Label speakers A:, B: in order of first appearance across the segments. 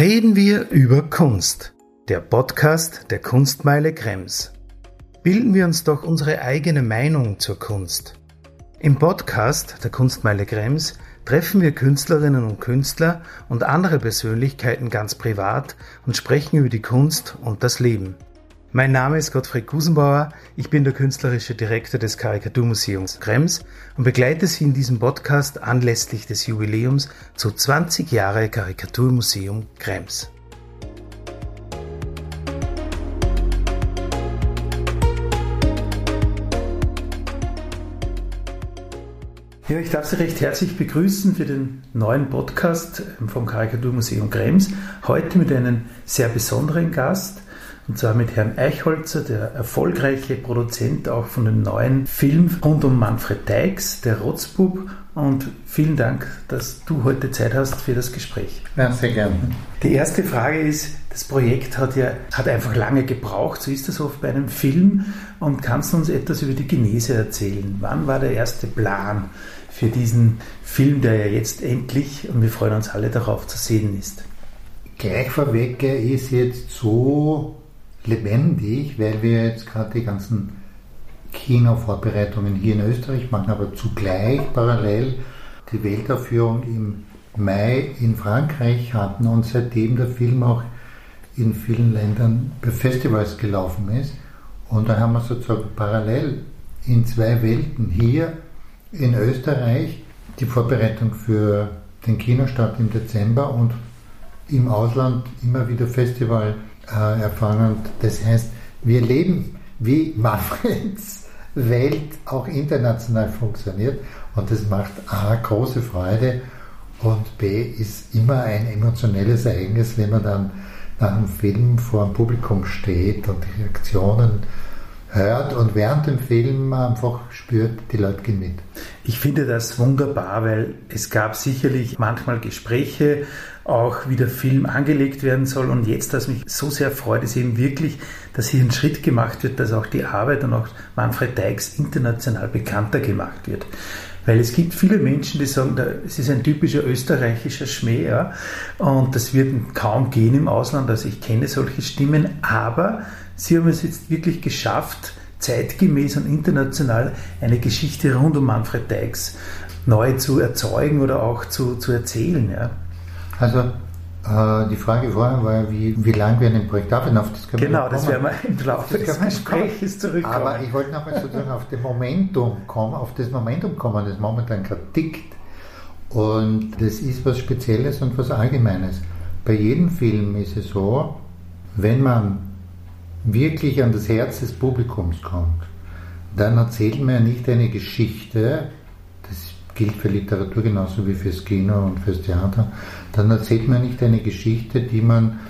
A: Reden wir über Kunst, der Podcast der Kunstmeile Krems. Bilden wir uns doch unsere eigene Meinung zur Kunst. Im Podcast der Kunstmeile Krems treffen wir Künstlerinnen und Künstler und andere Persönlichkeiten ganz privat und sprechen über die Kunst und das Leben. Mein Name ist Gottfried Gusenbauer, ich bin der künstlerische Direktor des Karikaturmuseums Krems und begleite Sie in diesem Podcast anlässlich des Jubiläums zu 20 Jahre Karikaturmuseum Krems. Ja, ich darf Sie recht herzlich begrüßen für den neuen Podcast vom Karikaturmuseum Krems. Heute mit einem sehr besonderen Gast. Und zwar mit Herrn Eichholzer, der erfolgreiche Produzent auch von dem neuen Film rund um Manfred Deix, der Rotzbub. Und vielen Dank, dass du heute Zeit hast für das Gespräch.
B: Ja, sehr gerne.
A: Die erste Frage ist, das Projekt hat ja hat einfach lange gebraucht, so ist das oft bei einem Film. Und kannst du uns etwas über die Genese erzählen? Wann war der erste Plan für diesen Film, der ja jetzt endlich, und wir freuen uns alle darauf, zu sehen ist?
B: Gleich vorweg, er ist jetzt so lebendig, weil wir jetzt gerade die ganzen Kinovorbereitungen hier in Österreich machen, aber zugleich parallel die Weltaufführung im Mai in Frankreich hatten und seitdem der Film auch in vielen Ländern bei Festivals gelaufen ist. Und da haben wir sozusagen parallel in zwei Welten hier in Österreich die Vorbereitung für den Kinostart im Dezember und im Ausland immer wieder Festival äh, erfahren. Das heißt, wir leben, wie Manfreds Welt auch international funktioniert und das macht A, große Freude und B, ist immer ein emotionelles Ereignis, wenn man dann nach einem Film vor einem Publikum steht und die Reaktionen hört und während dem Film einfach spürt, die Leute gehen mit.
A: Ich finde das wunderbar, weil es gab sicherlich manchmal Gespräche, auch wie der Film angelegt werden soll. Und jetzt, was mich so sehr freut, ist eben wirklich, dass hier ein Schritt gemacht wird, dass auch die Arbeit und auch Manfred Deix international bekannter gemacht wird. Weil es gibt viele Menschen, die sagen, es ist ein typischer österreichischer Schmäh, ja, und das wird kaum gehen im Ausland. Also ich kenne solche Stimmen, aber Sie haben es jetzt wirklich geschafft, zeitgemäß und international eine Geschichte rund um Manfred Deix neu zu erzeugen oder auch zu, zu erzählen. Ja.
B: Also äh, die Frage vorher war, wie, wie lange wir an dem Projekt arbeiten. Auf
A: das genau, das werden wir im Laufe des Gesprächs zurückkommen.
B: Aber ich wollte nochmal sozusagen auf das Momentum kommen, auf das Momentum kommen, das momentan gerade tickt. Und das ist was Spezielles und was Allgemeines. Bei jedem Film ist es so, wenn man wirklich an das Herz des Publikums kommt, dann erzählt man ja nicht eine Geschichte, gilt für Literatur genauso wie fürs Kino und fürs Theater, dann erzählt man nicht eine Geschichte, die man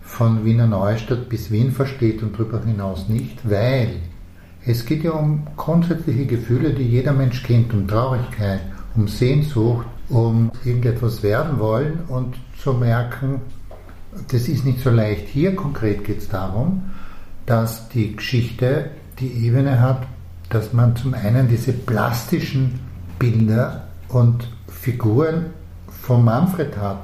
B: von Wiener Neustadt bis Wien versteht und darüber hinaus nicht, weil es geht ja um grundsätzliche Gefühle, die jeder Mensch kennt, um Traurigkeit, um Sehnsucht, um irgendetwas werden wollen und zu merken, das ist nicht so leicht. Hier konkret geht es darum, dass die Geschichte die Ebene hat, dass man zum einen diese plastischen Bilder und Figuren von Manfred hat.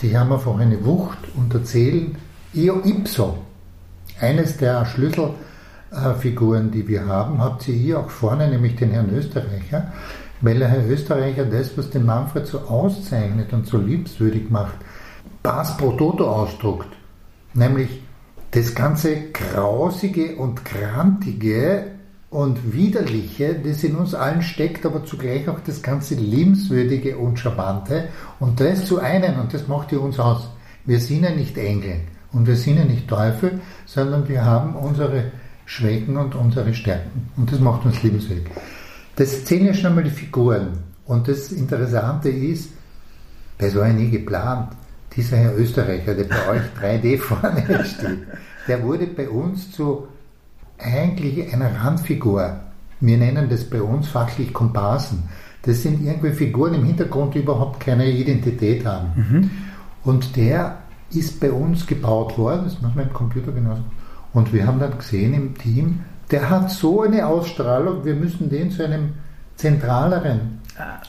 B: Die haben einfach eine Wucht und erzählen io ipso. Eines der Schlüsselfiguren, die wir haben, habt ihr hier auch vorne, nämlich den Herrn Österreicher, weil der Herr Österreicher das, was den Manfred so auszeichnet und so liebenswürdig macht, Pass pro Toto ausdruckt. Nämlich das ganze Grausige und Grantige und Widerliche, das in uns allen steckt, aber zugleich auch das ganze Liebenswürdige und Charmante und das zu einen, und das macht ja uns aus. Wir sind ja nicht Engel und wir sind ja nicht Teufel, sondern wir haben unsere Schwächen und unsere Stärken und das macht uns liebenswürdig. Das zählen ja schon einmal die Figuren und das Interessante ist, das war ja nie geplant dieser Herr Österreicher, der bei euch 3D vorne steht, der wurde bei uns zu eigentlich einer Randfigur. Wir nennen das bei uns fachlich Komparsen. Das sind irgendwie Figuren im Hintergrund, die überhaupt keine Identität haben. Mhm. Und der ist bei uns gebaut worden, das machen wir im Computer genauso. Und wir haben dann gesehen im Team, der hat so eine Ausstrahlung, wir müssen den zu einem zentraleren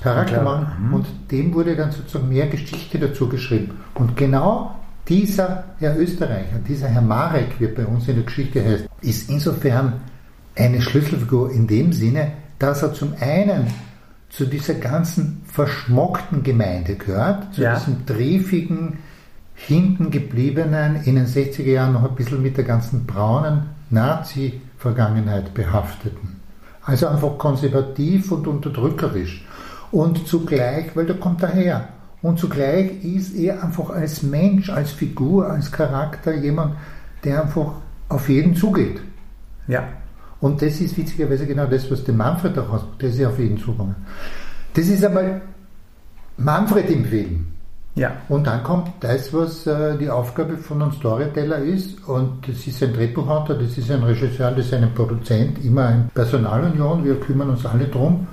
B: Charakter machen. Mhm. Und dem wurde dann sozusagen mehr Geschichte dazu geschrieben. Und genau Dieser Herr Österreicher, dieser Herr Marek, wie er bei uns in der Geschichte heißt, ist insofern eine Schlüsselfigur in dem Sinne, dass er zum einen zu dieser ganzen verschmockten Gemeinde gehört, zu
A: Ja.
B: diesem triefigen, hinten gebliebenen, in den 60er Jahren noch ein bisschen mit der ganzen braunen Nazi-Vergangenheit behafteten. Also einfach konservativ und unterdrückerisch. Und zugleich, weil der kommt daher, und zugleich ist er einfach als Mensch, als Figur, als Charakter jemand, der einfach auf jeden zugeht.
A: Ja.
B: Und das ist witzigerweise genau das, was den Manfred auch ausmacht. Das ist auf jeden zugegangen. Das ist einmal Manfred im Film.
A: Ja.
B: Und dann kommt das, was äh, die Aufgabe von einem Storyteller ist. Und das ist ein Drehbuchautor, das ist ein Regisseur, das ist ein Produzent, immer eine Personalunion. Wir kümmern uns alle drum.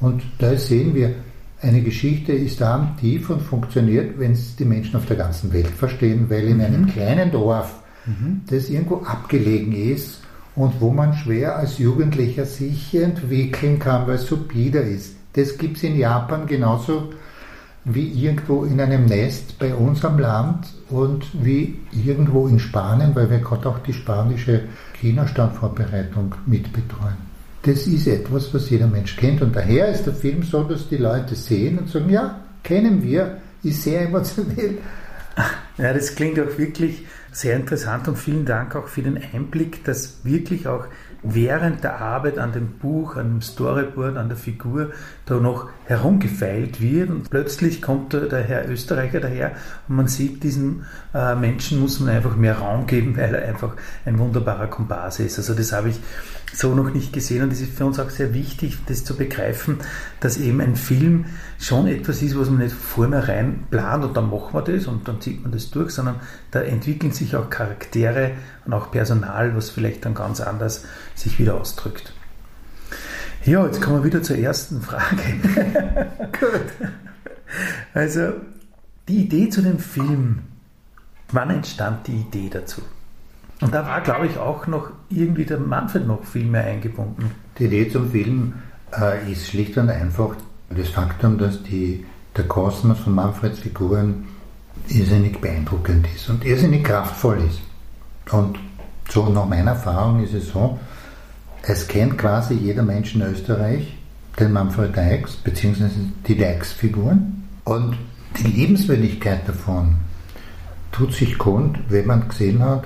B: Und da sehen wir, eine Geschichte ist da tief und funktioniert, wenn es die Menschen auf der ganzen Welt verstehen, weil in einem kleinen Dorf, das irgendwo abgelegen ist und wo man schwer als Jugendlicher sich entwickeln kann, weil es so bieder ist. Das gibt es in Japan genauso wie irgendwo in einem Nest bei uns am Land und wie irgendwo in Spanien, weil wir gerade auch die spanische China-Standvorbereitung mitbetreuen. Das ist etwas, was jeder Mensch kennt und daher ist der Film so, dass die Leute sehen und sagen, ja, kennen wir, ist sehr emotionell.
A: Ja, das klingt auch wirklich sehr interessant und vielen Dank auch für den Einblick, dass wirklich auch während der Arbeit an dem Buch, an dem Storyboard, an der Figur da noch herumgefeilt wird und plötzlich kommt der, Herr Österreicher daher und man sieht, diesen äh, Menschen muss man einfach mehr Raum geben, weil er einfach ein wunderbarer Komparse ist. Also das habe ich so noch nicht gesehen und es ist für uns auch sehr wichtig, das zu begreifen, dass eben ein Film schon etwas ist, was man nicht vornherein plant und dann machen wir das und dann zieht man das durch, sondern da entwickeln sich auch Charaktere und auch Personal, was vielleicht dann ganz anders sich wieder ausdrückt. Ja, jetzt kommen wir wieder zur ersten Frage. Gut. Also, die Idee zu dem Film, wann entstand die Idee dazu? Und da war, glaube ich, auch noch irgendwie der Manfred noch viel mehr eingebunden.
B: Die Idee zum Film äh, ist schlicht und einfach das Faktum, dass die, der Kosmos von Manfreds Figuren irrsinnig beeindruckend ist und irrsinnig kraftvoll ist. Und so nach meiner Erfahrung ist es so, es kennt quasi jeder Mensch in Österreich den Manfred Dykes, beziehungsweise die Dykes-Figuren. Und die Liebenswürdigkeit davon tut sich kund, wenn man gesehen hat,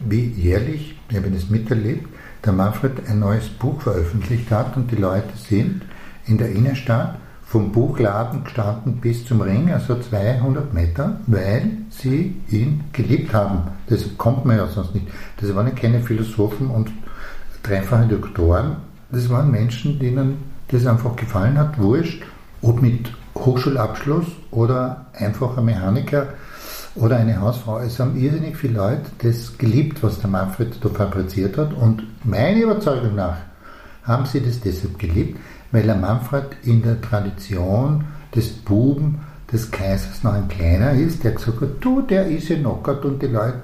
B: wie jährlich, ich habe das miterlebt, der Manfred ein neues Buch veröffentlicht hat und die Leute sind in der Innenstadt vom Buchladen gestanden bis zum Ring, also 200 Meter, weil sie ihn geliebt haben. Das kommt man ja sonst nicht. Das waren keine Philosophen und dreifache Doktoren. Das waren Menschen, denen das einfach gefallen hat, wurscht, ob mit Hochschulabschluss oder einfacher Mechaniker oder eine Hausfrau. Es haben irrsinnig viele Leute das geliebt, was der Manfred da fabriziert hat. Und meiner Überzeugung nach haben sie das deshalb geliebt, weil der Manfred in der Tradition des Buben des Kaisers noch ein kleiner ist, der gesagt hat, du, der ist ja knockert und die Leute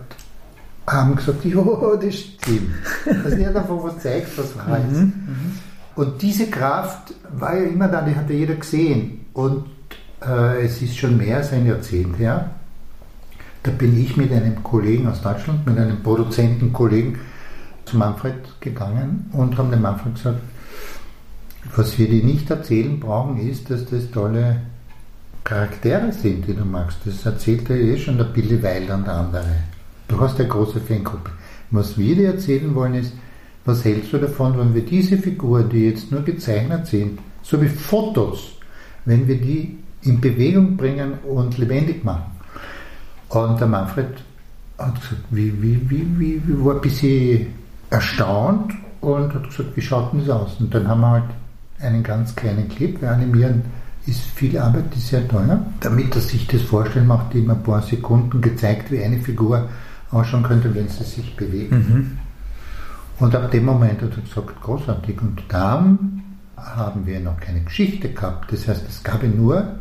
B: haben gesagt, ja, das stimmt. Also er hat einfach was zeigt, was wahr ist. Und diese Kraft war ja immer da, die hat ja jeder gesehen. Und äh, es ist schon mehr als ein Jahrzehnt her. Da bin ich mit einem Kollegen aus Deutschland, mit einem Produzentenkollegen zu Manfred gegangen und haben dem Manfred gesagt, was wir dir nicht erzählen brauchen, ist, dass das tolle Charaktere sind, die du magst. Das erzählt er eh schon der Billy Wilder und andere. Du hast eine große Fangruppe. Was wir dir erzählen wollen ist, was hältst du davon, wenn wir diese Figuren, die jetzt nur gezeichnet sind, so wie Fotos, wenn wir die in Bewegung bringen und lebendig machen? Und der Manfred hat gesagt, wie, wie, wie, wie, wie war ein bisschen erstaunt und hat gesagt, wie schaut denn das aus? Und dann haben wir halt einen ganz kleinen Clip. Wir animieren ist viel Arbeit, ist sehr teuer. Damit er sich das vorstellen macht, ihm ein paar Sekunden gezeigt, wie eine Figur ausschauen könnte, wenn sie sich bewegt.
A: Mhm.
B: Und ab dem Moment hat er gesagt, großartig. Und dann haben wir noch keine Geschichte gehabt. Das heißt, es gab nur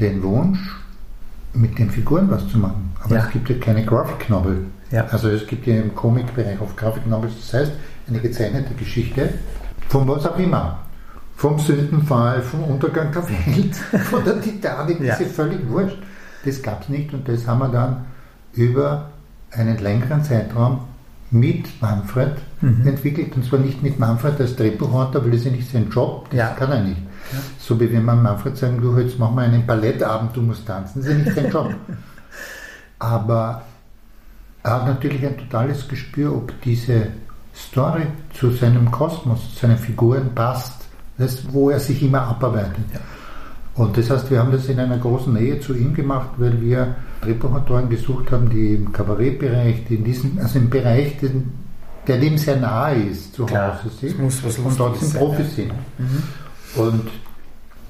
B: den Wunsch, mit den Figuren was zu machen. Aber
A: Ja.
B: es gibt ja keine Graphic Novel.
A: Ja.
B: Also es gibt ja im Comic-Bereich auf Graphic Novels, das heißt eine gezeichnete Geschichte von was auch immer. Vom Sündenfall, vom Untergang der Welt, von der Titanic, das ist völlig wurscht. Das gab es nicht und das haben wir dann über einen längeren Zeitraum mit Manfred mhm. entwickelt. Und zwar nicht mit Manfred als Drehbuchautor, weil das ist ja nicht sein Job, das ja. kann er nicht. Ja. So wie wenn man Manfred sagen, du, jetzt machen wir einen Ballettabend, du musst tanzen, das ist ja nicht sein Job. Aber er hat natürlich ein totales Gespür, ob diese Story zu seinem Kosmos, zu seinen Figuren passt, das, wo er sich immer abarbeitet. Ja. Und das heißt, wir haben das in einer großen Nähe zu ihm gemacht, weil wir Drehbuchautoren gesucht haben, die im Kabarettbereich, die in diesem, also im Bereich, den, der dem sehr nahe ist, zu
A: Klar, Hause
B: sind und trotzdem Profis sind. Mhm. Und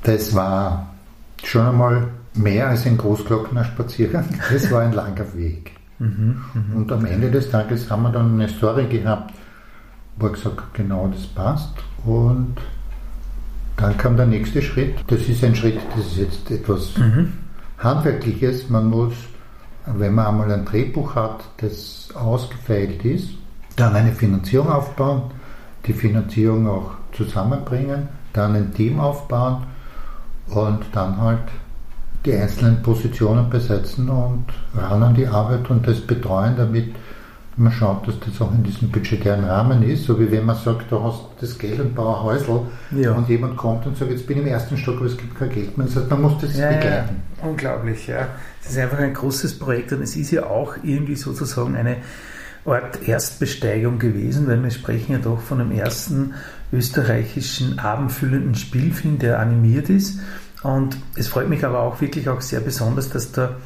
B: das war schon einmal mehr als ein Großglockner Spaziergang. Das war ein langer Weg. Mhm, mh. Und am Ende des Tages haben wir dann eine Story gehabt, wo ich gesagt habe, genau das passt. Und dann kam der nächste Schritt. Das ist ein Schritt, das ist jetzt etwas mhm. Handwerkliches. Man muss, wenn man einmal ein Drehbuch hat, das ausgefeilt ist, dann eine Finanzierung aufbauen, die Finanzierung auch zusammenbringen, dann ein Team aufbauen und dann halt die einzelnen Positionen besetzen und ran an die Arbeit und das betreuen, damit man schaut, dass das auch in diesem budgetären Rahmen ist, so wie wenn man sagt, du hast das Geld und baue ein Häusl ja. und jemand kommt und sagt, jetzt bin ich im ersten Stock, aber es gibt kein Geld mehr. Das heißt, man muss das ja, begleiten.
A: Ja, unglaublich, ja. Es ist einfach ein großes Projekt und es ist ja auch irgendwie sozusagen eine Art Erstbesteigung gewesen, weil wir sprechen ja doch von einem ersten österreichischen abendfüllenden Spielfilm, der animiert ist. Und es freut mich aber auch wirklich auch sehr besonders, dass da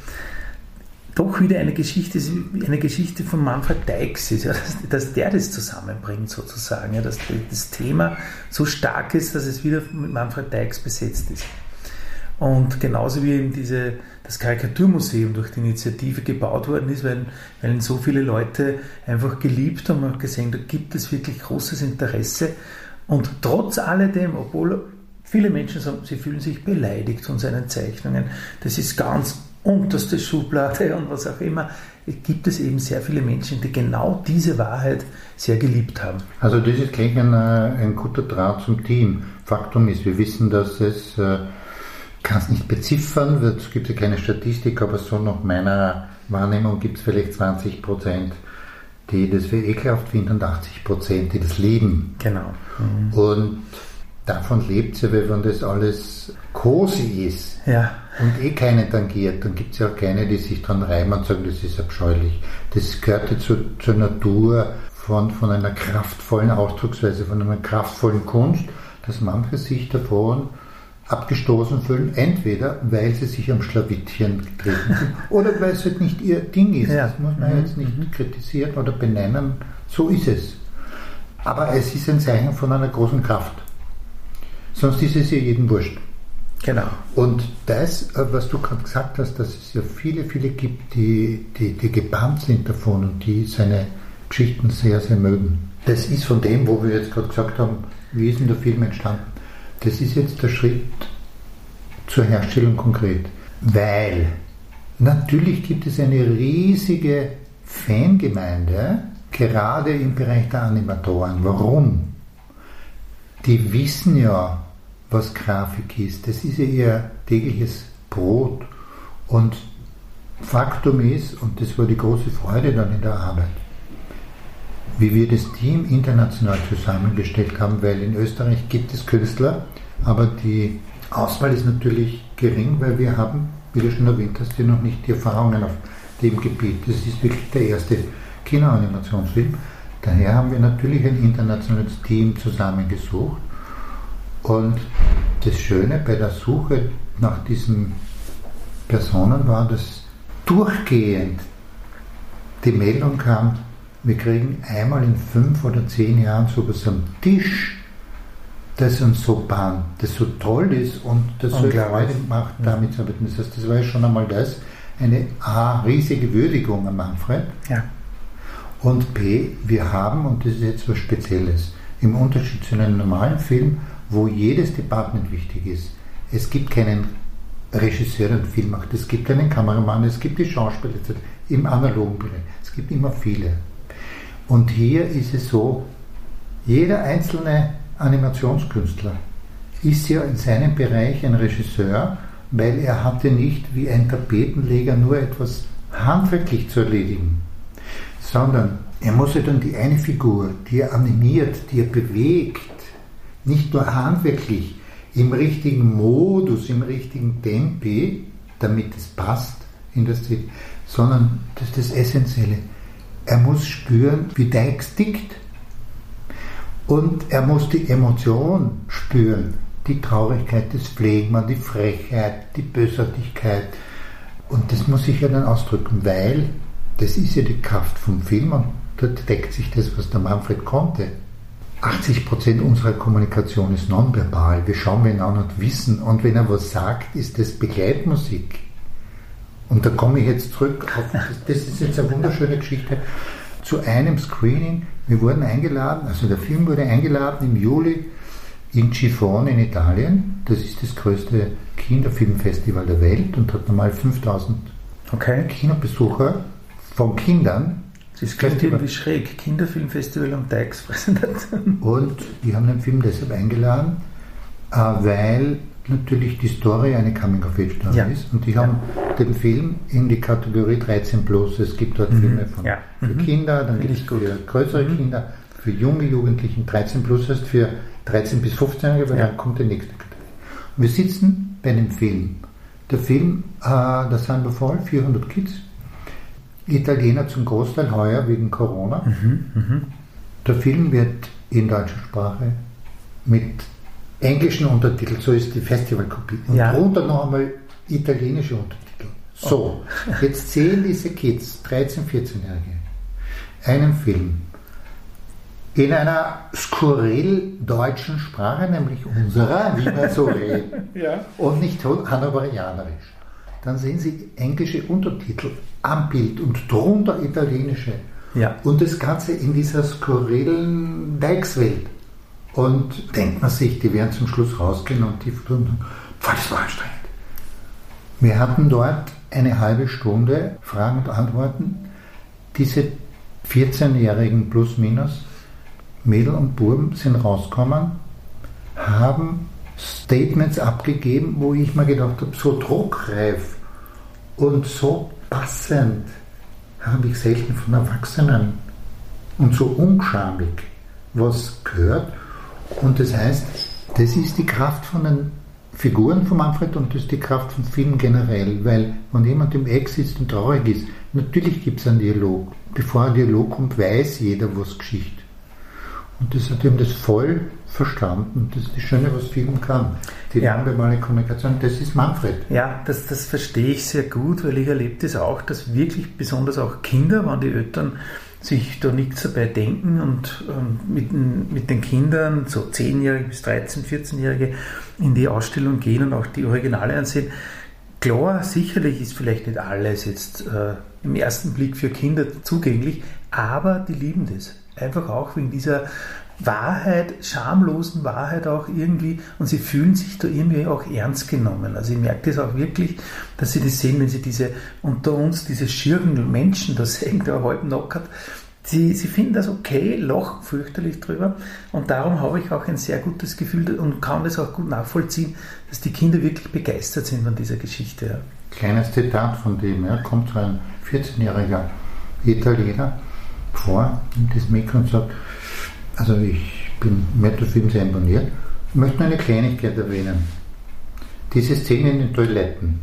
A: doch wieder eine Geschichte, eine Geschichte von Manfred Deix ist, ja, dass, dass, der das zusammenbringt sozusagen, ja, dass das Thema so stark ist, dass es wieder mit Manfred Deix besetzt ist. Und genauso wie eben diese, das Karikaturmuseum durch die Initiative gebaut worden ist, weil, weil so viele Leute einfach geliebt haben und gesehen, da gibt es wirklich großes Interesse. Und trotz alledem, obwohl viele Menschen sagen, sie fühlen sich beleidigt von seinen Zeichnungen, das ist ganz unterste Schublade und was auch immer, gibt es eben sehr viele Menschen, die genau diese Wahrheit sehr geliebt haben.
B: Also das ist gleich ein, äh, ein guter Draht zum Team. Faktum ist, wir wissen, dass es, äh, kann es nicht beziffern, es gibt ja keine Statistik, aber so nach meiner Wahrnehmung gibt es vielleicht 20 Prozent, die das für ekelhaft finden und 80 Prozent, die das lieben.
A: Genau.
B: Mhm. Und davon lebt sie, weil wenn das alles cozy ist
A: ja.
B: und eh keine tangiert, dann gibt es ja auch keine, die sich dran reimen und sagen, das ist abscheulich. Das gehört zu, zur Natur von, von einer kraftvollen Ausdrucksweise, von einer kraftvollen Kunst, dass manche sich davon abgestoßen fühlen, entweder weil sie sich am Schlawittchen getreten sind oder weil es halt nicht ihr Ding ist. Ja. Das muss man mhm. jetzt nicht mhm. kritisieren oder benennen. So ist es. Aber es ist ein Zeichen von einer großen Kraft. Sonst ist es ja jedem wurscht.
A: Genau.
B: Und das, äh, was du gerade gesagt hast, dass es ja viele, viele gibt, die, die, die gebannt sind davon und die seine Geschichten sehr, sehr mögen. Das ist von dem, wo wir jetzt gerade gesagt haben, wie ist denn der Film entstanden? Das ist jetzt der Schritt zur Herstellung konkret. Weil natürlich gibt es eine riesige Fangemeinde, gerade im Bereich der Animatoren. Warum? die wissen ja, was Grafik ist. Das ist ja ihr tägliches Brot. Und Faktum ist, und das war die große Freude dann in der Arbeit, wie wir das Team international zusammengestellt haben, weil in Österreich gibt es Künstler, aber die Auswahl ist natürlich gering, weil wir haben, wie du schon erwähnt hast, hier noch nicht die Erfahrungen auf dem Gebiet. Das ist wirklich der erste Kinoanimationsfilm. Daher haben wir natürlich ein internationales Team zusammengesucht. Und das Schöne bei der Suche nach diesen Personen war, dass durchgehend die Meldung kam, wir kriegen einmal in fünf oder zehn Jahren sowas am Tisch, das uns so bahnt, das so toll ist und das so Freude macht, damit zu arbeiten. Das heißt, das war ja schon einmal das, eine A, riesige Würdigung an Manfred.
A: Ja.
B: Und B, wir haben, und das ist jetzt was Spezielles, im Unterschied zu einem normalen Film, wo jedes Department wichtig ist. Es gibt keinen Regisseur, der einen Film macht. Es gibt einen Kameramann, es gibt die Schauspieler im analogen Bereich. Es gibt immer viele. Und hier ist es so, jeder einzelne Animationskünstler ist ja in seinem Bereich ein Regisseur, weil er hatte nicht wie ein Tapetenleger nur etwas handwerklich zu erledigen, sondern er muss ja dann die eine Figur, die er animiert, die er bewegt, nicht nur handwerklich, im richtigen Modus, im richtigen Tempi, damit es passt in das Ziel, sondern das ist das Essentielle. Er muss spüren, wie Dykes tickt. Und er muss die Emotion spüren, die Traurigkeit des Pflegmann, die Frechheit, die Bösartigkeit. Und das muss ich ja dann ausdrücken, weil das ist ja die Kraft vom Film und dort deckt sich das, was der Manfred konnte. 80% unserer Kommunikation ist nonverbal. Wir schauen ihn an und wissen. Und wenn er was sagt, ist das Begleitmusik. Und da komme ich jetzt zurück auf, das, ist jetzt eine wunderschöne Geschichte, zu einem Screening. Wir wurden eingeladen, also der Film wurde eingeladen im Juli in Gifone in Italien. Das ist das größte Kinderfilmfestival der Welt und hat normal 5000 okay. Kinobesucher von Kindern
A: das klingt irgendwie schräg. Kinderfilmfestival und Teichspräsentation.
B: Und die haben den Film deshalb eingeladen, äh, weil natürlich die Story eine Coming-of-Age-Story ja. ist. Und die haben ja. den Film in die Kategorie 13 plus. Es gibt dort mhm. Filme von, ja. für mhm. Kinder, dann gibt es für größere mhm. Kinder, für junge Jugendlichen 13 plus heißt für 13 bis 15-Jährige, weil dann kommt der nächste wir sitzen bei einem Film. Der Film, äh, da sind wir voll, 400 Kids Italiener zum Großteil heuer wegen Corona. Mhm, mh. Der Film wird in deutscher Sprache mit englischen Untertiteln, so ist die Festivalkopie. Und ja. drunter noch einmal italienische Untertitel. So, oh. jetzt sehen diese Kids, 13-, 14-Jährige, einen Film in einer skurril deutschen Sprache, nämlich unserer, wie wir so reden, ja. und nicht hannoverianerisch. Dann sehen Sie englische Untertitel am Bild und drunter italienische. Ja. Und das Ganze in dieser skurrilen Dykes-Welt. Und denkt man sich, die werden zum Schluss rausgehen und die tun, das war anstrengend. Wir hatten dort eine halbe Stunde Fragen und Antworten. Diese 14-jährigen plus minus Mädel und Buben sind rausgekommen, haben Statements abgegeben, wo ich mir gedacht habe, so druckreif und so passend habe ich selten von Erwachsenen und so unschamig was gehört. Und das heißt, das ist die Kraft von den Figuren von Manfred und das ist die Kraft von Film generell, weil wenn jemand im Eck sitzt und traurig ist, natürlich gibt es einen Dialog. Bevor ein Dialog kommt, weiß jeder, was Geschichte. Und das hat ihm das voll verstanden. Das ist das Schöne, was Film kann. Die ja. nonverbale Kommunikation, das ist Manfred.
A: Ja, das, das verstehe ich sehr gut, weil ich erlebe das auch, dass wirklich besonders auch Kinder, wenn die Eltern sich da nichts dabei denken und ähm, mit, mit den Kindern, so 10-Jährige bis 13-, 14-Jährige, in die Ausstellung gehen und auch die Originale ansehen. Klar, sicherlich ist vielleicht nicht alles jetzt äh, im ersten Blick für Kinder zugänglich, aber die lieben das. Einfach auch wegen dieser Wahrheit, schamlosen Wahrheit auch irgendwie und sie fühlen sich da irgendwie auch ernst genommen. Also ich merke das auch wirklich, dass sie das sehen, wenn sie diese unter uns, diese schirren Menschen da sehen, der halb knockert. Sie, sie finden das okay, lachen fürchterlich drüber und darum habe ich auch ein sehr gutes Gefühl und kann das auch gut nachvollziehen, dass die Kinder wirklich begeistert sind von dieser Geschichte.
B: Kleines Zitat von dem, ja, kommt ein 14-jähriger Italiener vor, nimmt das Mikro und sagt, also ich bin Metafilm sehr imponiert. Ich möchte nur eine Kleinigkeit erwähnen. Diese Szene in den Toiletten,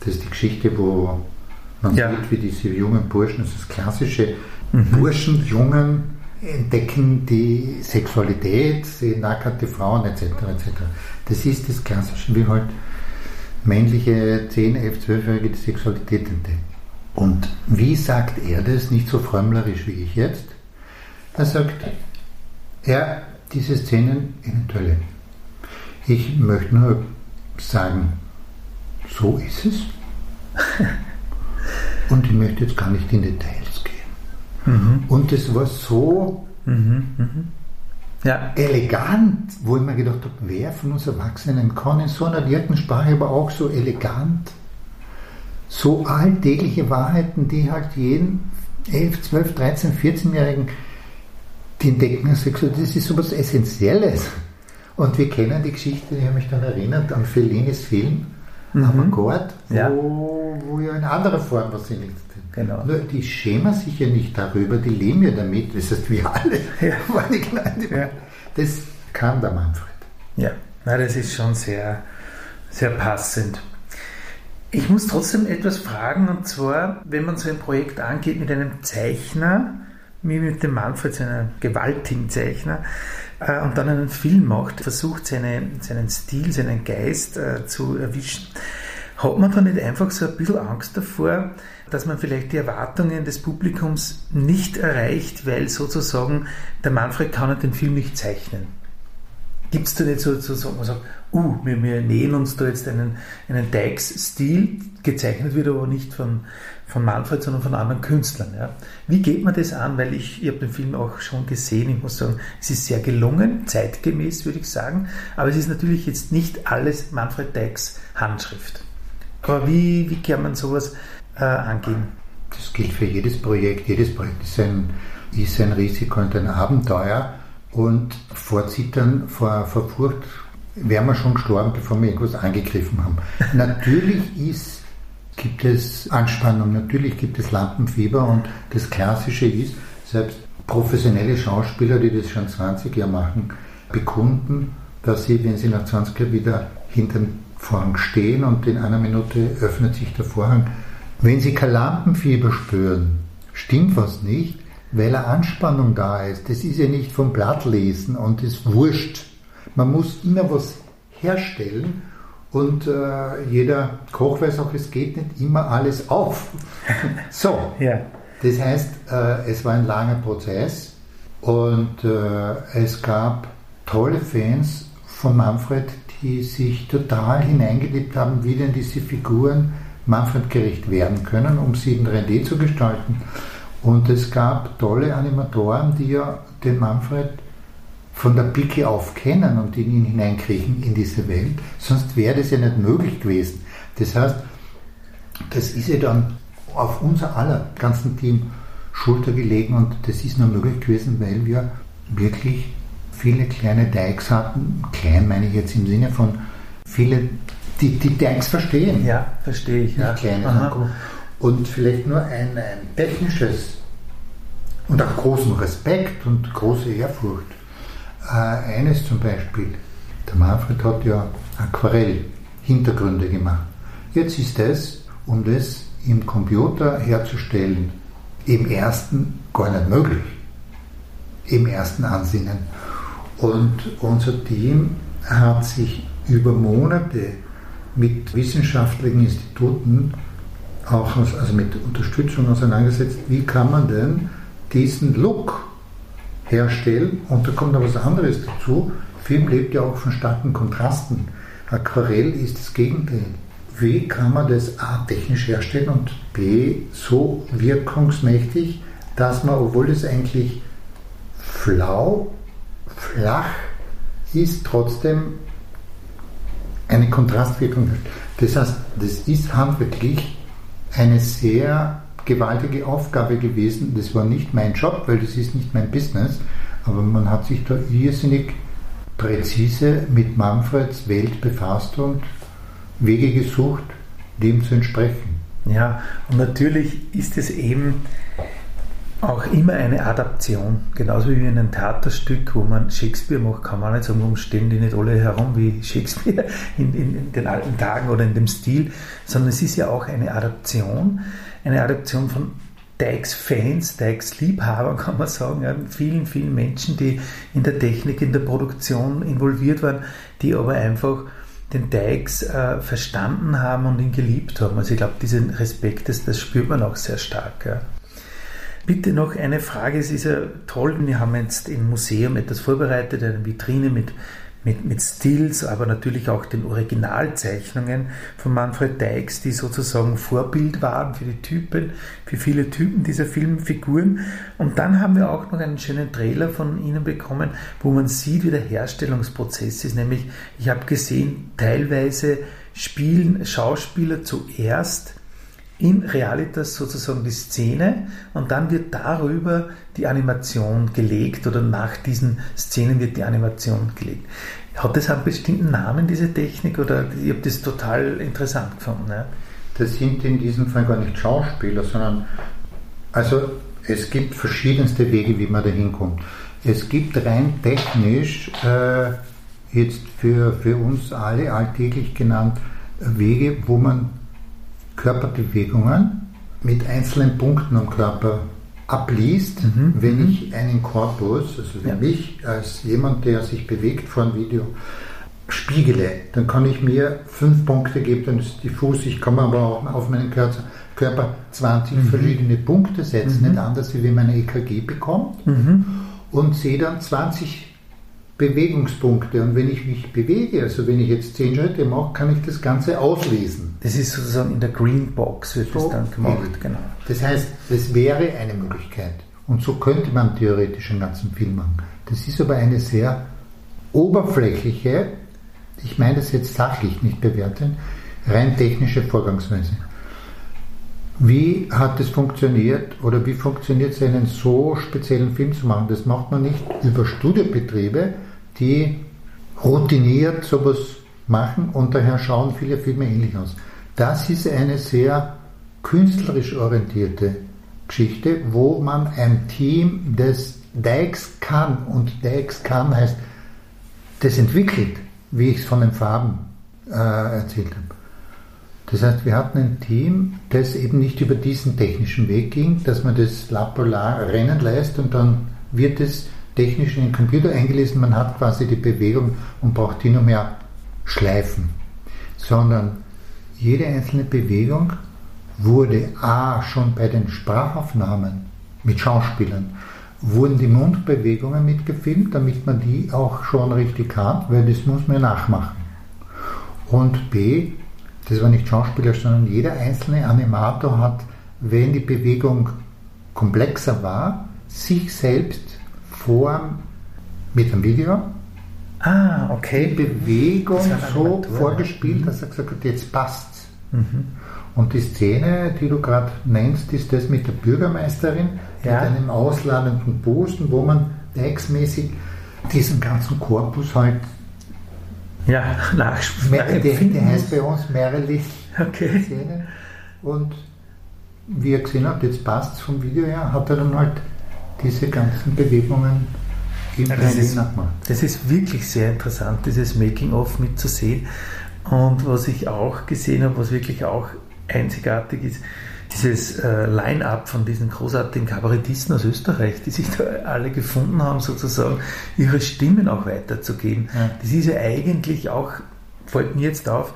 B: das ist die Geschichte, wo man ja. sieht, wie diese jungen Burschen, das ist das klassische mhm. Burschen, Jungen entdecken die Sexualität, sehen nackerte Frauen etc. etc. Das ist das Klassische, wie halt männliche 10, 11, 12-Jährige die Sexualität entdecken. Und wie sagt er das, nicht so frömmlerisch wie ich jetzt? Er sagt, ja, diese Szenen Toiletten. Ich möchte nur sagen, so ist es. Und ich möchte jetzt gar nicht in Details gehen. Mhm. Und es war so mhm, mh. ja. elegant, wo ich mir gedacht habe, wer von uns Erwachsenen kann in so einer Sprache aber auch so elegant, so alltägliche Wahrheiten, die halt jeden 11, 12, 13, 14-Jährigen die entdecken Sexualität, das ist so etwas Essentielles. Und wir kennen die Geschichte, ich habe mich dann erinnert an Fellinis Film, mhm. Avantgarde, wo, ja. wo ja in anderer Form was sind.
A: Genau.
B: Nur die schämen sich ja nicht darüber, die leben ja damit, das heißt wir alle. Ja. ja. Das kann der Manfred.
A: Ja, Na, das ist schon sehr, sehr passend. Ich muss trotzdem etwas fragen, und zwar, wenn man so ein Projekt angeht mit einem Zeichner, wie mit dem Manfred, so einem gewaltigen Zeichner, äh, und dann einen Film macht, versucht seine, seinen Stil, seinen Geist äh, zu erwischen, hat man da nicht einfach so ein bisschen Angst davor, dass man vielleicht die Erwartungen des Publikums nicht erreicht, weil sozusagen der Manfred kann den Film nicht zeichnen? Gibt es da nicht so, so, so man sagt, uh, wir, wir nähen uns da jetzt einen, einen Dykes-Stil, gezeichnet wird aber nicht von, von Manfred, sondern von anderen Künstlern. Ja. Wie geht man das an? Weil ich, ich habe den Film auch schon gesehen, ich muss sagen, es ist sehr gelungen, zeitgemäß würde ich sagen, aber es ist natürlich jetzt nicht alles Manfred Dykes Handschrift. Aber wie, wie kann man sowas äh, angehen?
B: Das gilt für jedes Projekt. Jedes Projekt ist ein, ist ein Risiko und ein Abenteuer. Und vor Zittern, vor, vor Furcht wären wir schon gestorben, bevor wir irgendwas angegriffen haben. natürlich ist, gibt es Anspannung, natürlich gibt es Lampenfieber und das Klassische ist, selbst professionelle Schauspieler, die das schon 20 Jahre machen, bekunden, dass sie, wenn sie nach 20 Jahren wieder hinter dem Vorhang stehen und in einer Minute öffnet sich der Vorhang, wenn sie kein Lampenfieber spüren, stimmt was nicht, weil eine Anspannung da ist. Das ist ja nicht vom Blatt lesen und ist wurscht. Man muss immer was herstellen und äh, jeder Koch weiß auch, es geht nicht immer alles auf. so, ja. das heißt, äh, es war ein langer Prozess und äh, es gab tolle Fans von Manfred, die sich total hineingelebt haben, wie denn diese Figuren Manfred gerecht werden können, um sie in 3D zu gestalten. Und es gab tolle Animatoren, die ja den Manfred von der Picke auf kennen und in ihn hineinkriechen in diese Welt. Sonst wäre das ja nicht möglich gewesen. Das heißt, das ist ja dann auf unser aller ganzen Team Schulter gelegen und das ist nur möglich gewesen, weil wir wirklich viele kleine Dykes hatten. Klein meine ich jetzt im Sinne von viele, die die Dykes verstehen.
A: Ja, verstehe ich. Ja.
B: Kleine und vielleicht nur ein, ein technisches und auch großen Respekt und große Ehrfurcht. Äh, eines zum Beispiel, der Manfred hat ja Aquarell-Hintergründe gemacht. Jetzt ist es, um das im Computer herzustellen, im ersten gar nicht möglich. Im ersten Ansinnen. Und unser Team hat sich über Monate mit wissenschaftlichen Instituten auch also mit Unterstützung auseinandergesetzt, wie kann man denn diesen Look herstellen und da kommt noch was anderes dazu. Film lebt ja auch von starken Kontrasten. Aquarell ist das Gegenteil. Wie kann man das A technisch herstellen und B so wirkungsmächtig, dass man, obwohl es eigentlich flau, flach ist, trotzdem eine Kontrastwirkung hat. Das heißt, das ist handwerklich eine sehr gewaltige Aufgabe gewesen. Das war nicht mein Job, weil das ist nicht mein Business, aber man hat sich da irrsinnig präzise mit Manfreds Welt befasst und Wege gesucht, dem zu entsprechen.
A: Ja, und natürlich ist es eben auch immer eine Adaption, genauso wie in einem Theaterstück, wo man Shakespeare macht, kann man nicht sagen, warum stehen die nicht alle herum wie Shakespeare in, in, in, den alten Tagen oder in dem Stil, sondern es ist ja auch eine Adaption, eine Adaption von Dykes-Fans, Dykes-Liebhabern, kann man sagen, ja, vielen, vielen Menschen, die in der Technik, in der Produktion involviert waren, die aber einfach den Dykes äh, verstanden haben und ihn geliebt haben. Also ich glaube, diesen Respekt, das, das spürt man auch sehr stark. Ja. Bitte noch eine Frage. Es ist ja toll, wir haben jetzt im Museum etwas vorbereitet, eine Vitrine mit, mit, mit Stills, aber natürlich auch den Originalzeichnungen von Manfred Dykes, die sozusagen Vorbild waren für die Typen, für viele Typen dieser Filmfiguren. Und dann haben wir auch noch einen schönen Trailer von Ihnen bekommen, wo man sieht, wie der Herstellungsprozess ist. Nämlich, ich habe gesehen, teilweise spielen Schauspieler zuerst in Realitas sozusagen die Szene und dann wird darüber die Animation gelegt oder nach diesen Szenen wird die Animation gelegt. Hat das einen bestimmten Namen, diese Technik, oder ich habe das total interessant gefunden? Ja?
B: Das sind in diesem Fall gar nicht Schauspieler, sondern also es gibt verschiedenste Wege, wie man da hinkommt. Es gibt rein technisch äh, jetzt für, für uns alle alltäglich genannt Wege, wo man Körperbewegungen mit einzelnen Punkten am Körper abliest, mhm. wenn mhm. ich einen Korpus, also wenn ja. mich als jemand, der sich bewegt vor einem Video, spiegele, dann kann ich mir fünf Punkte geben, dann ist diffus, ich kann aber auch auf meinen Körper, Körper 20 mhm. verschiedene Punkte setzen, mhm. nicht anders wie wenn man ein EKG bekommt mhm. und sehe dann 20 Bewegungspunkte. Und wenn ich mich bewege, also wenn ich jetzt 10 Schritte mache, kann ich das Ganze auslesen.
A: Das ist sozusagen in der Green Box wird so das dann gemacht,
B: genau. Das heißt, das wäre eine Möglichkeit. Und so könnte man theoretisch einen ganzen Film machen. Das ist aber eine sehr oberflächliche, ich meine das jetzt sachlich nicht bewerten, rein technische Vorgangsweise. Wie hat es funktioniert oder wie funktioniert es, einen so speziellen Film zu machen? Das macht man nicht über Studiobetriebe, die routiniert sowas machen und daher schauen viele Filme ähnlich aus. Das ist eine sehr künstlerisch orientierte Geschichte, wo man ein Team, das Dykes kann und Dykes kann heißt, das entwickelt, wie ich es von den Farben äh, erzählt habe. Das heißt, wir hatten ein Team, das eben nicht über diesen technischen Weg ging, dass man das Lapolar rennen lässt und dann wird es technisch in den Computer eingelesen, man hat quasi die Bewegung und braucht die nur mehr schleifen, sondern jede einzelne Bewegung wurde A schon bei den Sprachaufnahmen mit Schauspielern, wurden die Mundbewegungen mitgefilmt, damit man die auch schon richtig hat, weil das muss man nachmachen. Und B, das war nicht Schauspieler, sondern jeder einzelne Animator hat, wenn die Bewegung komplexer war, sich selbst vor mit dem Video
A: ah, okay.
B: die Bewegung so vorgespielt, mhm. dass er gesagt hat, jetzt passt's. Mhm. Und die Szene, die du gerade nennst, ist das mit der Bürgermeisterin, ja. mit einem ausladenden Posten, wo man textmäßig diesen ganzen Korpus halt
A: ja,
B: nachspielen. Der, der heißt bei uns Merrily
A: okay.
B: Szene. Und wie er gesehen hat, jetzt passt es vom Video her, hat er dann halt diese ganzen Bewegungen
A: im ja, das, ist, das ist wirklich sehr interessant, dieses Making-of mitzusehen. Und was ich auch gesehen habe, was wirklich auch einzigartig ist, dieses äh, Line-up von diesen großartigen Kabarettisten aus Österreich, die sich da alle gefunden haben, sozusagen ihre Stimmen auch weiterzugeben. Ja. Das ist ja eigentlich auch, fällt mir jetzt auf,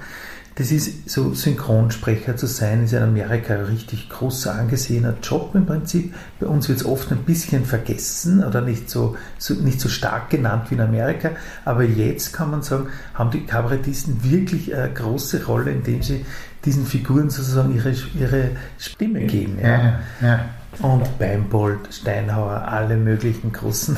A: das ist so Synchronsprecher zu sein, ist in Amerika ein richtig großer angesehener Job im Prinzip. Bei uns wird es oft ein bisschen vergessen oder nicht so, so, nicht so stark genannt wie in Amerika. Aber jetzt kann man sagen, haben die Kabarettisten wirklich eine große Rolle, indem sie diesen Figuren sozusagen ihre, ihre Stimme geben. Ja. Ja, ja. Und Beimbold, Steinhauer, alle möglichen großen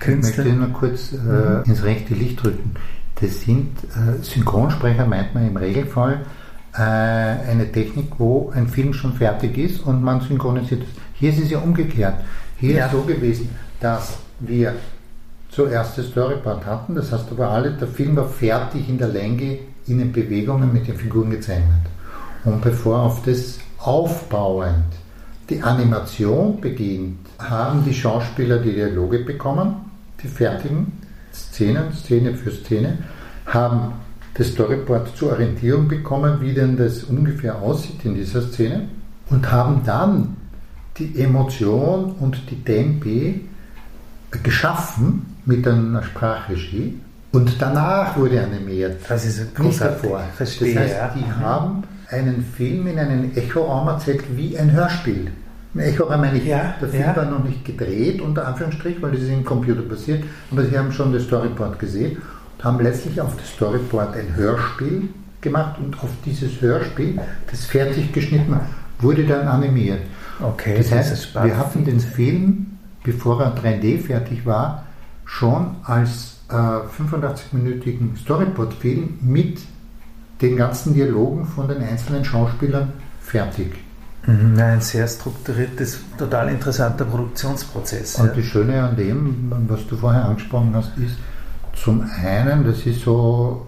A: Künstler.
B: Ich möchte nur kurz äh, ins rechte Licht drücken. Das sind äh, Synchronsprecher, meint man im Regelfall, äh, eine Technik, wo ein Film schon fertig ist und man synchronisiert. Hier ist es ja umgekehrt. Hier ja. ist so gewesen, dass wir zuerst das Storyboard hatten, das heißt aber alle, der Film war fertig in der Länge in den Bewegungen mit den Figuren gezeichnet. Und bevor auf das aufbauend die Animation beginnt, haben die Schauspieler die Dialoge bekommen, die fertigen, Szenen, Szene für Szene, haben das Storyboard zur Orientierung bekommen, wie denn das ungefähr aussieht in dieser Szene und haben dann die Emotion und die Tempi geschaffen mit einer Sprachregie und danach wurde animiert.
A: Das ist großartig.
B: Verstehe, das heißt, ja. die haben einen Film in einen Echoraum erzählt wie ein Hörspiel. Ich habe meine ich, ja, der Film ja. war noch nicht gedreht, unter Anführungsstrich, weil das ist im Computer passiert, aber sie haben schon das Storyboard gesehen haben letztlich auf das Storyboard ein Hörspiel gemacht und auf dieses Hörspiel, das fertig geschnitten wurde dann animiert. Okay, das heißt, wir hatten den Film, bevor er 3D fertig war, schon als äh, 85-minütigen Storyboard-Film mit den ganzen Dialogen von den einzelnen Schauspielern fertig.
A: Mhm, ein sehr strukturiertes, total interessanter Produktionsprozess.
B: Und ja. das Schöne an dem, was du vorher angesprochen hast, ist zum einen, das ist so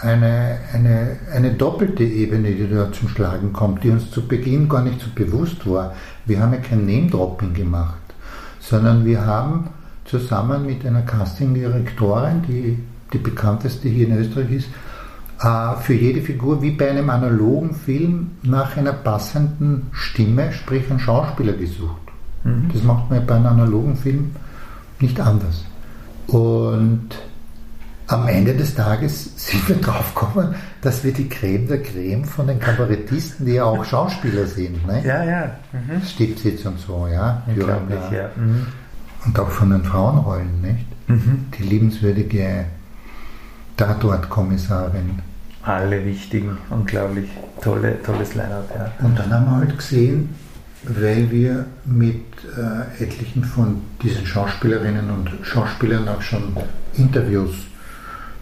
B: eine, eine, eine doppelte Ebene, die da zum Schlagen kommt, die uns zu Beginn gar nicht so bewusst war. Wir haben ja kein Name-Dropping gemacht, sondern wir haben zusammen mit einer Casting-Direktorin, die die bekannteste hier in Österreich ist, äh, für jede Figur wie bei einem analogen Film nach einer passenden Stimme, sprich einem Schauspieler gesucht. Mhm. Das macht man bei einem analogen Film nicht anders. Und am Ende des Tages sind wir draufgekommen, dass wir die Creme der Creme von den Kabarettisten, die ja auch Schauspieler sind, ne?
A: ja, ja. Mhm.
B: Stipsitz und so, ja.
A: Unglaublich, ja. Mhm.
B: Und auch von den Frauenrollen, nicht? Mhm. Die liebenswürdige Tatortkommissarin.
A: Alle wichtigen, unglaublich tolle, tolles Line-Up, ja.
B: Und dann haben wir halt gesehen, weil wir mit äh, etlichen von diesen Schauspielerinnen und Schauspielern auch schon Interviews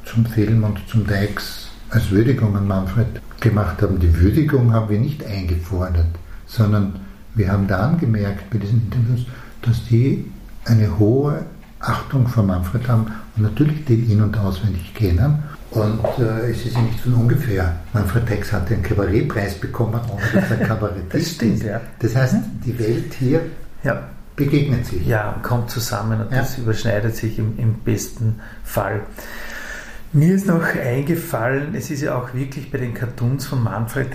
B: zum Film und zum Dex als Würdigung an Manfred gemacht haben. Die Würdigung haben wir nicht eingefordert, sondern wir haben dann gemerkt bei diesen Interviews, dass die eine hohe Achtung vor Manfred haben und natürlich den in- und auswendig kennen. Und äh, es ist ja nicht von ungefähr. Manfred Tex hat den Kabarettpreis bekommen, ohne dass er Kabarettist das stimmt. Ja. Das heißt, die Welt hier ja. begegnet sich.
A: Ja, kommt zusammen und ja. das überschneidet sich im, im besten Fall. Mir ist noch eingefallen, es ist ja auch wirklich bei den Cartoons von Manfred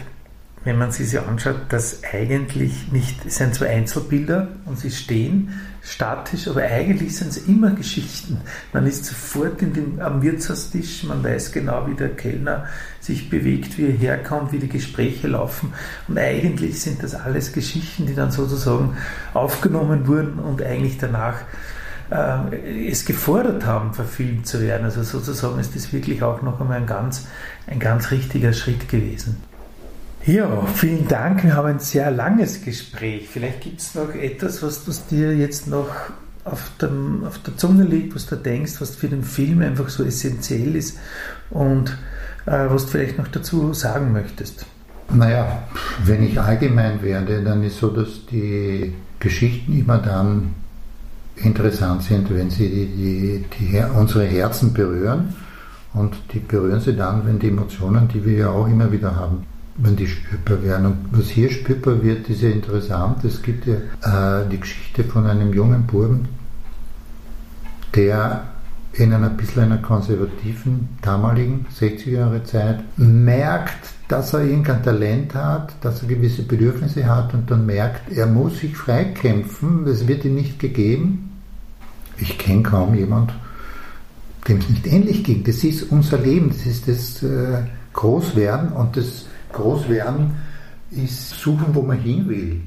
A: wenn man sie sich anschaut, dass eigentlich nicht, es sind zwar Einzelbilder und sie stehen statisch, aber eigentlich sind es immer Geschichten. Man ist sofort dem, am Wirtshaustisch, man weiß genau, wie der Kellner sich bewegt, wie er herkommt, wie die Gespräche laufen. Und eigentlich sind das alles Geschichten, die dann sozusagen aufgenommen wurden und eigentlich danach äh, es gefordert haben, verfilmt zu werden. Also sozusagen ist das wirklich auch noch einmal ein ganz, ein ganz richtiger Schritt gewesen. Ja, vielen Dank. Wir haben ein sehr langes Gespräch. Vielleicht gibt es noch etwas, was, was dir jetzt noch auf, dem, auf der Zunge liegt, was du denkst, was für den Film einfach so essentiell ist und äh, was du vielleicht noch dazu sagen möchtest.
B: Naja, wenn ich allgemein werde, dann ist so, dass die Geschichten immer dann interessant sind, wenn sie die, die, die, unsere Herzen berühren. Und die berühren sie dann, wenn die Emotionen, die wir ja auch immer wieder haben, wenn die spürbar werden. Und was hier spürbar wird, ist ja interessant. Es gibt ja äh, die Geschichte von einem jungen Buben, der in einer bisschen einer konservativen, damaligen 60er Jahre Zeit merkt, dass er irgendein Talent hat, dass er gewisse Bedürfnisse hat und dann merkt, er muss sich freikämpfen, es wird ihm nicht gegeben. Ich kenne kaum jemand, dem es nicht ähnlich ging. Das ist unser Leben, das ist das äh, Großwerden und das groß werden, ist suchen, wo man hin will.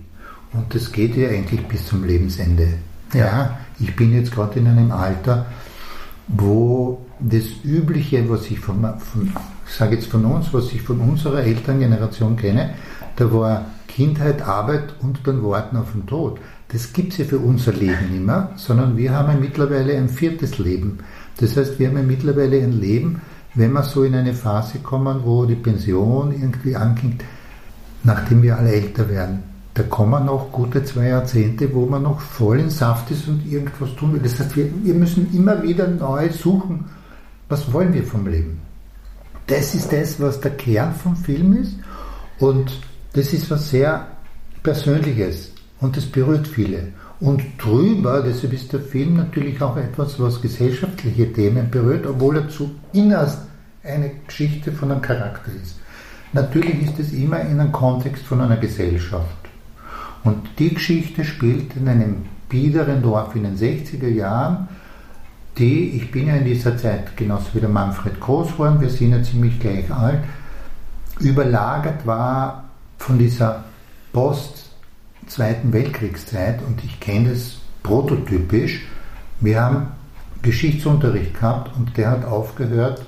B: Und das geht ja eigentlich bis zum Lebensende. Ja, ich bin jetzt gerade in einem Alter, wo das Übliche, was ich von, von ich sage jetzt von uns, was ich von unserer Elterngeneration kenne, da war Kindheit, Arbeit und dann Warten auf den Tod. Das gibt es ja für unser Leben nicht mehr, sondern wir haben ja mittlerweile ein viertes Leben. Das heißt, wir haben ja mittlerweile ein Leben, wenn wir so in eine Phase kommen, wo die Pension irgendwie angeht, nachdem wir alle älter werden, da kommen noch gute zwei Jahrzehnte, wo man noch voll in Saft ist und irgendwas tun will. Das heißt, wir, wir müssen immer wieder neu suchen, was wollen wir vom Leben. Das ist das, was der Kern vom Film ist und das ist was sehr Persönliches und das berührt viele. Und drüber, deshalb ist der Film natürlich auch etwas, was gesellschaftliche Themen berührt, obwohl er zu innerst eine Geschichte von einem Charakter ist. Natürlich ist es immer in einem Kontext von einer Gesellschaft. Und die Geschichte spielt in einem biederen Dorf in den 60er Jahren, die, ich bin ja in dieser Zeit genauso wie der Manfred groß geworden, wir sind ja ziemlich gleich alt, überlagert war von dieser Post- Zweiten Weltkriegszeit und ich kenne das prototypisch. Wir haben Geschichtsunterricht gehabt und der hat aufgehört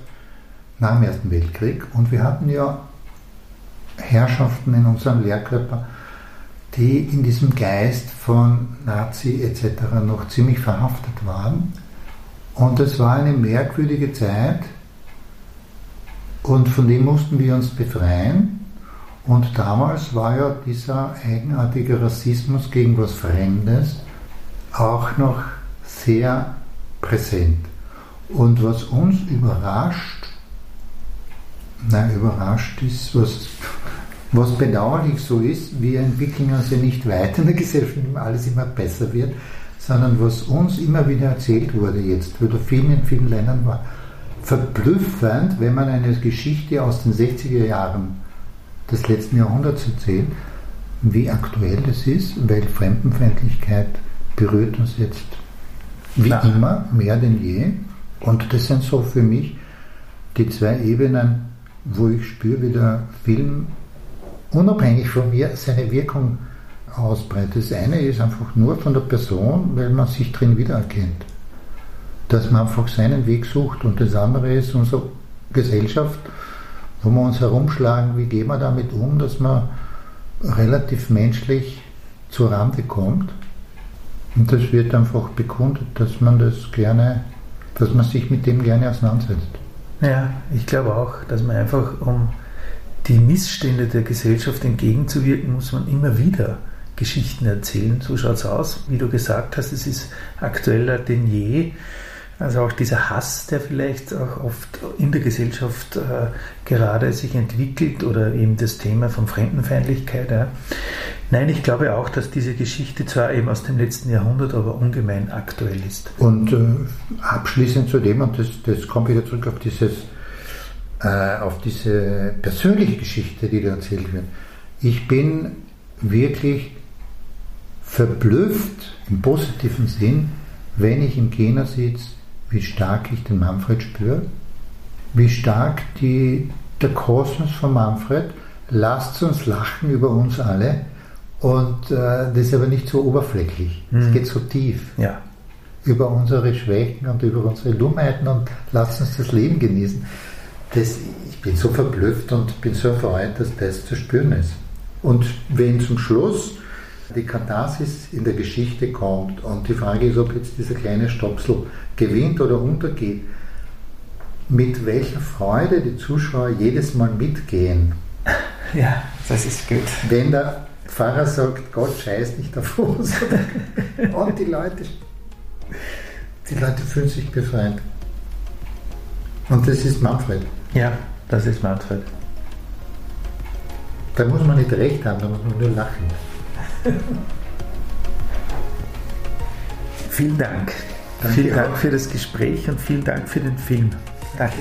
B: nach dem Ersten Weltkrieg und wir hatten ja Herrschaften in unserem Lehrkörper, die in diesem Geist von Nazi etc. noch ziemlich verhaftet waren. Und es war eine merkwürdige Zeit und von dem mussten wir uns befreien. Und damals war ja dieser eigenartige Rassismus gegen was Fremdes auch noch sehr präsent. Und was uns überrascht, na überrascht ist, was, was bedauerlich so ist, wir entwickeln uns ja nicht weiter in der Gesellschaft, indem alles immer besser wird, sondern was uns immer wieder erzählt wurde jetzt, oder vielen in vielen Ländern war, verblüffend, wenn man eine Geschichte aus den 60er Jahren des letzten Jahrhunderts erzählt, wie aktuell das ist, weil Fremdenfeindlichkeit berührt uns jetzt wie Na. immer mehr denn je. Und das sind so für mich die zwei Ebenen, wo ich spüre, wie der Film unabhängig von mir seine Wirkung ausbreitet. Das eine ist einfach nur von der Person, weil man sich drin wiedererkennt. Dass man einfach seinen Weg sucht und das andere ist unsere Gesellschaft, wo wir uns herumschlagen, wie gehen wir damit um, dass man relativ menschlich zur Rande kommt. Und das wird einfach bekundet, dass man das gerne, dass man sich mit dem gerne auseinandersetzt.
A: Ja, ich glaube auch, dass man einfach, um die Missstände der Gesellschaft entgegenzuwirken, muss man immer wieder Geschichten erzählen. So schaut es aus. Wie du gesagt hast, es ist aktueller denn je. Also auch dieser Hass, der vielleicht auch oft in der Gesellschaft äh, gerade sich entwickelt oder eben das Thema von Fremdenfeindlichkeit. Ja. Nein, ich glaube auch, dass diese Geschichte zwar eben aus dem letzten Jahrhundert, aber ungemein aktuell ist.
B: Und äh, abschließend zu dem, und das, das kommt wieder zurück auf dieses äh, auf diese persönliche Geschichte, die da erzählt wird. Ich bin wirklich verblüfft im positiven Sinn, wenn ich im Kino sitze wie stark ich den Manfred spüre, wie stark die, der Kosmos von Manfred, lasst uns lachen über uns alle und äh, das ist aber nicht so oberflächlich, es mhm. geht so tief.
A: Ja.
B: Über unsere Schwächen und über unsere Dummheiten und lasst uns das Leben genießen. Das, ich bin so verblüfft und bin so erfreut, dass das zu spüren ist. Und wenn zum Schluss die Katharsis in der Geschichte kommt und die Frage ist, ob jetzt dieser kleine Stopsel gewinnt oder untergeht, mit welcher Freude die Zuschauer jedes Mal mitgehen.
A: Ja, das ist gut.
B: Wenn der Pfarrer sagt, Gott scheißt nicht auf uns. und die Leute, die Leute fühlen sich befreit. Und das ist Manfred.
A: Ja, das ist Manfred.
B: Da muss man nicht recht haben, da muss man nur lachen.
A: Vielen Dank. Vielen Dank für das Gespräch und vielen Dank für den Film.
B: Danke.